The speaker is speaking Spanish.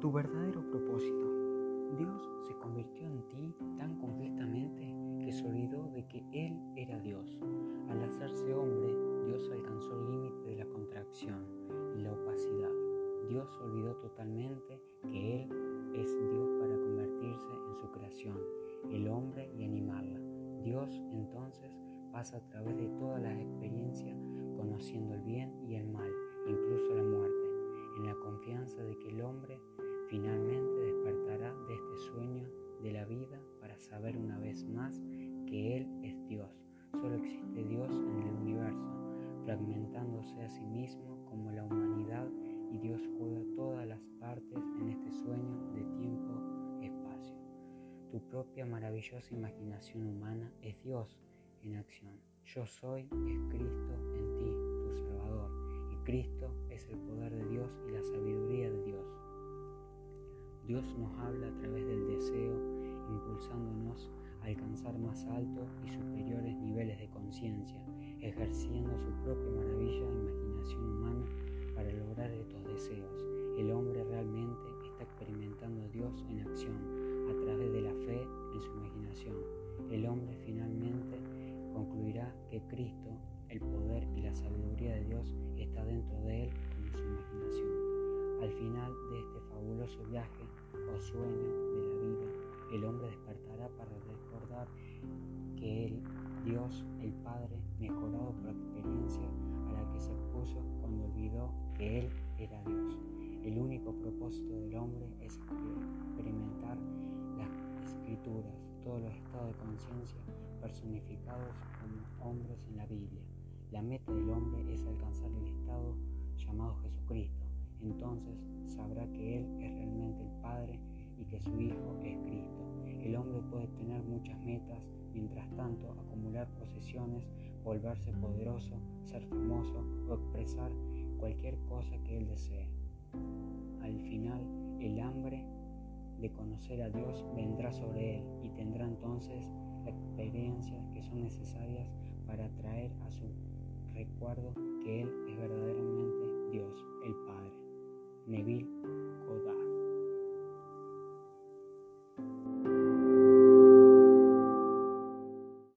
Tu verdadero propósito. Dios se convirtió en ti tan completamente que se olvidó de que Él era Dios. Al hacerse hombre, Dios alcanzó el límite de la contracción y la opacidad. Dios olvidó totalmente que Él es Dios para convertirse en su creación, el hombre y animarla. Dios entonces pasa a través de todas las experiencias conociendo el bien y el mal, incluso la muerte, vida para saber una vez más que Él es Dios. Solo existe Dios en el universo, fragmentándose a sí mismo como la humanidad y Dios juega todas las partes en este sueño de tiempo-espacio. Tu propia maravillosa imaginación humana es Dios en acción. Yo soy es Cristo en ti, tu Salvador, y Cristo es el poder de Dios y la sabiduría de Dios. Dios nos habla a través del deseo, impulsándonos a alcanzar más altos y superiores niveles de conciencia, ejerciendo su propia maravilla e imaginación humana para lograr estos deseos. El hombre realmente está experimentando a Dios en acción a través de la fe en su imaginación. El hombre finalmente concluirá que Cristo, el poder y la sabiduría de Dios está dentro de él como su imaginación. Al final de este fabuloso viaje o sueño el hombre despertará para recordar que Él, Dios, el Padre, mejorado por experiencia a la que se expuso cuando olvidó que Él era Dios. El único propósito del hombre es experimentar las escrituras, todos los estados de conciencia personificados como hombres en la Biblia. La meta del hombre es alcanzar el estado llamado Jesucristo. Entonces sabrá que Él puede tener muchas metas, mientras tanto acumular posesiones, volverse poderoso, ser famoso o expresar cualquier cosa que él desee. Al final, el hambre de conocer a Dios vendrá sobre él y tendrá entonces experiencias que son necesarias para traer a su recuerdo que Él es verdaderamente